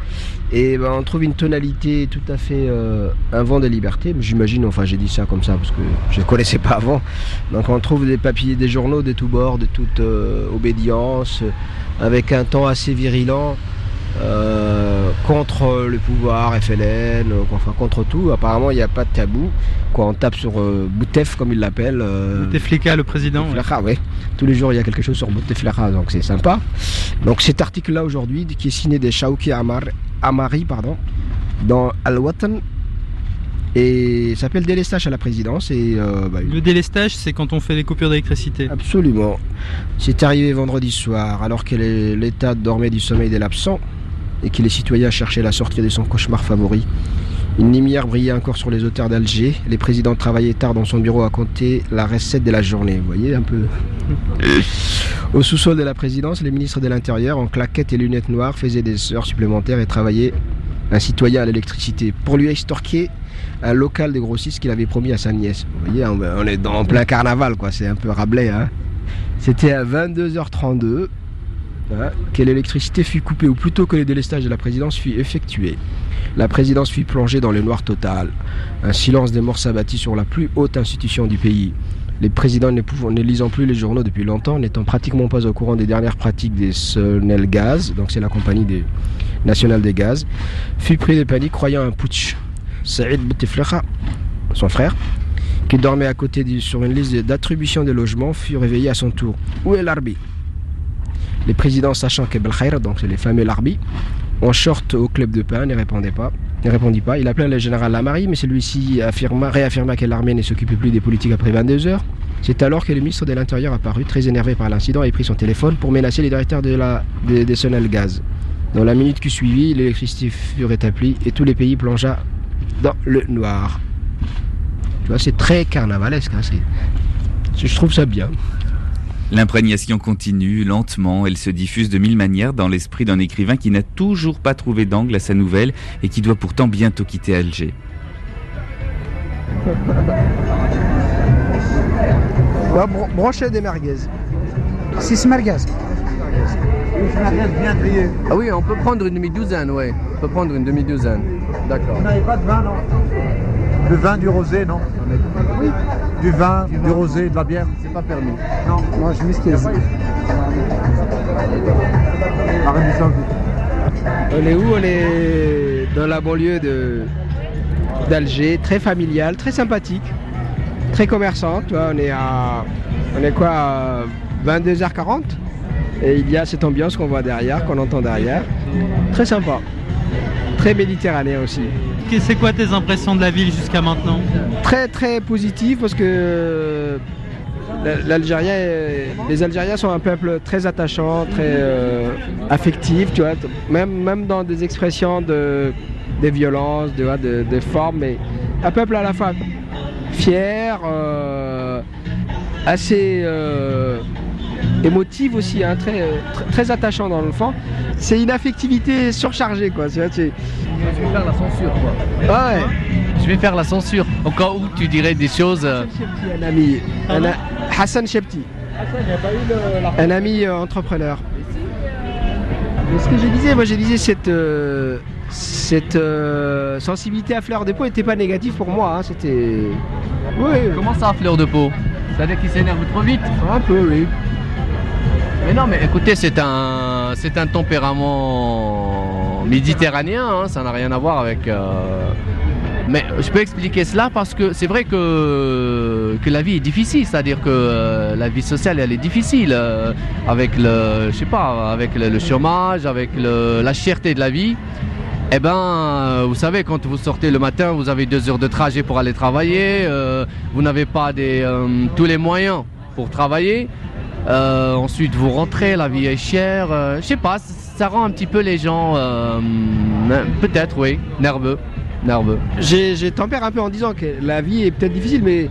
Et ben, on trouve une tonalité tout à fait euh, un vent de liberté. J'imagine, enfin j'ai dit ça comme ça parce que je ne connaissais pas avant. Donc on trouve des papiers, des journaux de tous bords, de toute obédience, avec un temps assez virulent. Euh, contre le pouvoir FLN, euh, enfin contre tout. Apparemment, il n'y a pas de tabou. Quoi, on tape sur euh, Boutef, comme il l'appelle. Bouteflika, le président. Bouteflika, ouais. Tous les jours, il y a quelque chose sur Bouteflika, donc c'est sympa. Donc cet article-là aujourd'hui, qui est signé de Shauki Amar, Amari, pardon, dans Al-Watan, et s'appelle délestage à la présidence. Et, bah, le délestage, c'est quand on fait les coupures d'électricité. Absolument. C'est arrivé vendredi soir, alors que l'État dormait du sommeil de l'absent et que les citoyens cherchaient la sortie de son cauchemar favori. Une lumière brillait encore sur les hauteurs d'Alger. Les présidents travaillaient tard dans son bureau à compter la recette de la journée. Vous voyez un peu. Au sous-sol de la présidence, les ministres de l'Intérieur, en claquettes et lunettes noires, faisaient des heures supplémentaires et travaillaient un citoyen à l'électricité pour lui extorquer un local de grossistes qu'il avait promis à sa nièce. Vous voyez, on est dans plein carnaval, quoi. C'est un peu Rabelais, hein. C'était à 22h32 hein, que l'électricité fut coupée, ou plutôt que le délestage de la présidence fut effectué. La présidence fut plongée dans le noir total. Un silence des morts s'abattit sur la plus haute institution du pays. Les présidents ne, lisant plus les journaux depuis longtemps, n'étant pratiquement pas au courant des dernières pratiques des Sonel Gaz, donc c'est la compagnie des, nationale des gaz, fut pris de panique croyant un putsch. Saïd Boutiflecha, son frère, qui dormait à côté sur une liste d'attribution des logements, fut réveillé à son tour. Où est l'Arbi Les présidents, sachant que Belkhair, donc les fameux Larbi, en short au club de pain, ne répondait pas. Répondit pas. Il appela le général Lamari, mais celui-ci réaffirma que l'armée ne s'occupait plus des politiques après 22 heures. C'est alors que le ministre de l'Intérieur apparut, très énervé par l'incident, et prit son téléphone pour menacer les directeurs de la, des, des Sonel Gaz. Dans la minute qui suivit, l'électricité fut rétablie et tous les pays plongea dans le noir. Tu vois, c'est très carnavalesque. Hein, je trouve ça bien. L'imprégnation continue, lentement, elle se diffuse de mille manières dans l'esprit d'un écrivain qui n'a toujours pas trouvé d'angle à sa nouvelle et qui doit pourtant bientôt quitter Alger. Brochet des merguez. Six merguez. bien Ah oui, on peut prendre une demi-douzaine, oui. On peut prendre une demi-douzaine. D'accord. Vous n'avez pas de vin, non? Le vin, du rosé, non Oui. Du vin, du, rosé, de la bière, c'est pas permis. Non, non, je m'excuse. On est où On est dans la banlieue de d'Alger, très familiale, très sympathique, très commerçante. On est à, on est quoi, à 22h40 et il y a cette ambiance qu'on voit derrière, qu'on entend derrière. Très sympa. Très méditerranéen aussi. C'est quoi tes impressions de la ville jusqu'à maintenant Très très positif parce que l'Algérien, les Algériens sont un peuple très attachant, très euh, affectif, tu vois, même, même dans des expressions de, des violences, de, de, de formes, mais un peuple à la fois fier, euh, assez euh, émotive aussi, hein, très, très, attachant dans le fond. C'est une affectivité surchargée, quoi. Je vais faire la censure, quoi. Ouais. Je vais faire la censure. Au cas où tu dirais des choses. Euh, un ami. Hassan Shepti. Un ami euh, entrepreneur. Mais ce que je disais, moi je disais cette, euh, cette sensibilité à fleur de peau n'était pas négative pour moi. Hein, c'était. Oui. Comment ça, fleur de peau? C'est-à-dire qu'il s'énerve trop vite Un peu, oui. Mais non, mais écoutez, c'est un, c'est un tempérament méditerranéen, hein, ça n'a rien à voir avec. Euh, mais je peux expliquer cela parce que c'est vrai que, que la vie est difficile, c'est-à-dire que euh, la vie sociale elle est difficile euh, avec le, je sais pas, avec le, chômage, avec la cherté de la vie. Eh ben, vous savez, quand vous sortez le matin, vous avez deux heures de trajet pour aller travailler, vous n'avez pas des, tous les moyens pour travailler. Euh, ensuite, vous rentrez, la vie est chère. Euh, je sais pas, ça rend un petit peu les gens, euh, peut-être, oui, nerveux. nerveux. J'ai tempère un peu en disant que la vie est peut-être difficile, mais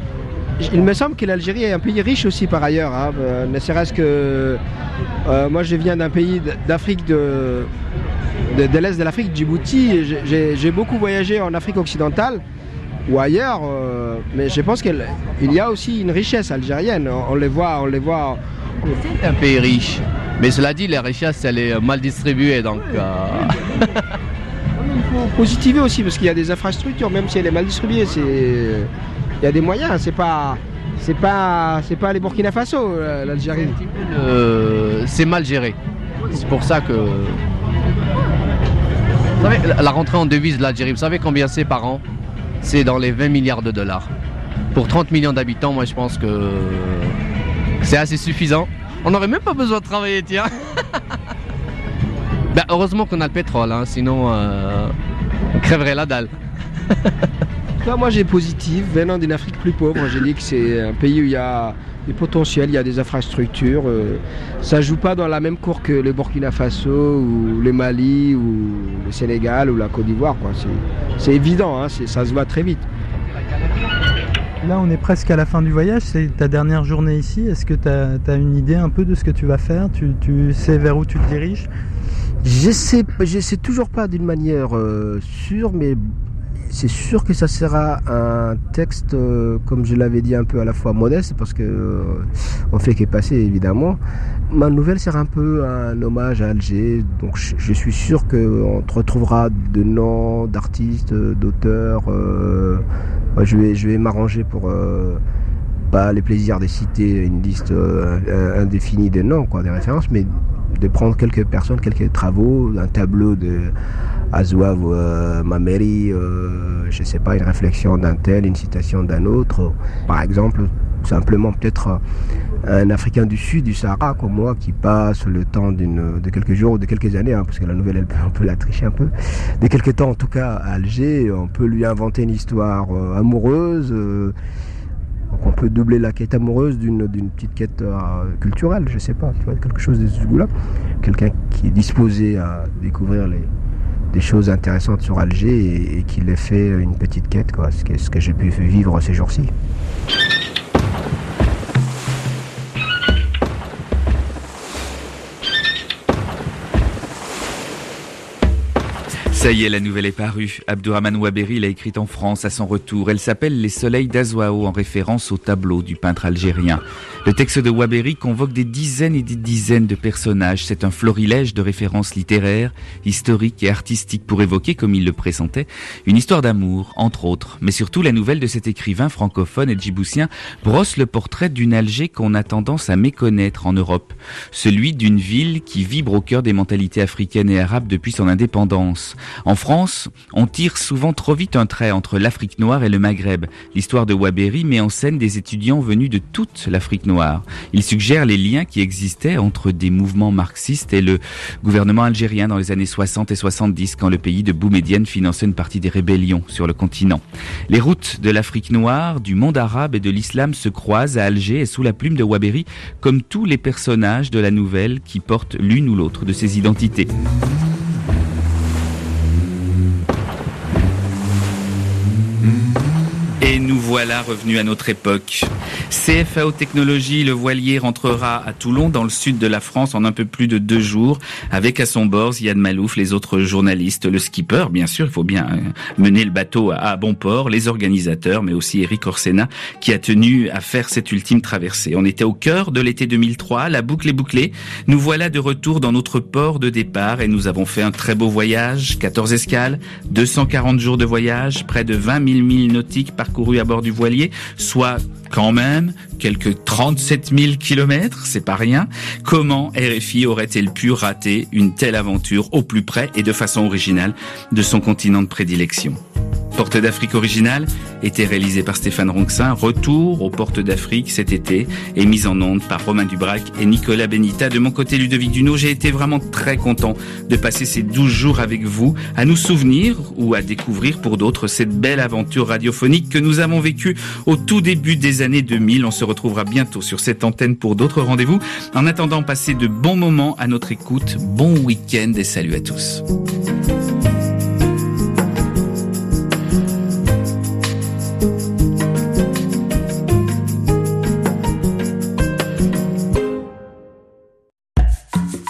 il me semble que l'Algérie est un pays riche aussi par ailleurs. Hein. ne serait-ce que. moi, je viens d'un pays d'Afrique de, de, l'Est de l'Afrique, Djibouti. J'ai beaucoup voyagé en Afrique occidentale ou ailleurs, mais je pense qu'il y a aussi une richesse algérienne. On, les voit, on les voit c'est un pays riche. Mais cela dit, la richesse, elle est mal distribuée. Donc, euh, Il faut positiver aussi, parce qu'il y a des infrastructures, même si elle est mal distribuée. Il y a des moyens, c'est pas. C'est pas, c'est pas les Burkina Faso, euh, l'Algérie. c'est mal géré. C'est pour ça que. Vous savez, la rentrée en devise de l'Algérie, vous savez combien c'est par an? C'est dans les 20 milliards de dollars. Pour 30 millions d'habitants, moi je pense que c'est assez suffisant. On n'aurait même pas besoin de travailler, tiens. ben, heureusement qu'on a le pétrole, hein, sinon euh, on crèverait la dalle. moi j'ai positif, venant d'une Afrique plus pauvre, j'ai dit que c'est un pays où il y a des potentiels, il y a des infrastructures. Euh, ça joue pas dans la même cour que le Burkina Faso ou le Mali ou le Sénégal ou la Côte d'Ivoire. C'est évident, hein, ça se voit très vite. Là, on est presque à la fin du voyage, c'est ta dernière journée ici. Est-ce que tu as, une idée un peu de ce que tu vas faire? Tu, sais vers où tu te diriges? Je sais, sais toujours pas d'une manière euh, sûre, mais c'est sûr que ça sera un texte, euh, comme je l'avais dit, un peu à la fois modeste, parce que euh, on fait qu'est passé évidemment. Ma nouvelle sera un peu un hommage à Alger, donc je, suis sûr qu'on retrouvera de noms d'artistes, d'auteurs. je vais, m'arranger pour pas les plaisirs de citer une liste indéfinie de noms, des références, mais de prendre quelques personnes, quelques travaux, un tableau de Azouav euh, Mameri, euh, je ne sais pas, une réflexion d'un tel, une citation d'un autre. Par exemple, simplement peut-être un Africain du Sud, du Sahara, comme moi, qui passe le temps de quelques jours ou de quelques années, hein, parce que la nouvelle, elle, on peut la tricher un peu, de quelques temps en tout cas à Alger, on peut lui inventer une histoire euh, amoureuse. donc on peut doubler la quête amoureuse d'une petite quête culturelle, je sais pas, tu vois, quelque chose de ce goût-là. Quelqu'un qui est disposé à découvrir les, des choses intéressantes sur Alger et, qu'il ait fait une petite quête, quoi, ce que, j'ai pu vivre ces jours-ci. Ça y est, la nouvelle est parue. Abdurrahman Ouaberi l'a écrite en France à son retour. Elle s'appelle Les Soleils d'Azouao en référence au tableau du peintre algérien. Le texte de Waberi convoque des dizaines et des dizaines de personnages. C'est un florilège de références littéraires, historiques et artistiques pour évoquer, comme il le pressentait, une histoire d'amour, entre autres. Mais surtout, la nouvelle de cet écrivain francophone et djiboutien brosse le portrait d'une Alger qu'on a tendance à méconnaître en Europe. Celui d'une ville qui vibre au cœur des mentalités africaines et arabes depuis son indépendance. En France, on tire souvent trop vite un trait entre l'Afrique noire et le Maghreb. L'histoire de Waberi met en scène des étudiants venus de toute l'Afrique noire il suggère les liens qui existaient entre des mouvements marxistes et le gouvernement algérien dans les années 60 et 70 quand le pays de Boumedienne finançait une partie des rébellions sur le continent. Les routes de l'Afrique noire, du monde arabe et de l'islam se croisent à Alger et sous la plume de Waberi comme tous les personnages de la nouvelle qui portent l'une ou l'autre de ces identités. Voilà revenus à notre époque. CFAO Technologies, le voilier rentrera à Toulon, dans le sud de la France, en un peu plus de deux jours, avec à son bord Yann Malouf, les autres journalistes, le skipper, bien sûr, il faut bien euh, mener le bateau à bon port, les organisateurs, mais aussi Eric Orsena, qui a tenu à faire cette ultime traversée. On était au cœur de l'été 2003, la boucle est bouclée. Nous voilà de retour dans notre port de départ et nous avons fait un très beau voyage, 14 escales, 240 jours de voyage, près de 20 000 milles nautiques parcourus à bord soit quand même quelques 37 000 kilomètres, c'est pas rien. Comment RFI aurait-elle pu rater une telle aventure au plus près et de façon originale de son continent de prédilection? Porte d'Afrique originale était réalisée par Stéphane Ronxin. Retour aux Portes d'Afrique cet été et mise en onde par Romain Dubrac et Nicolas Benita. De mon côté, Ludovic Duno, j'ai été vraiment très content de passer ces 12 jours avec vous, à nous souvenir ou à découvrir pour d'autres cette belle aventure radiophonique que nous avons vécue au tout début des années 2000. On se retrouvera bientôt sur cette antenne pour d'autres rendez-vous. En attendant, passez de bons moments à notre écoute. Bon week-end et salut à tous.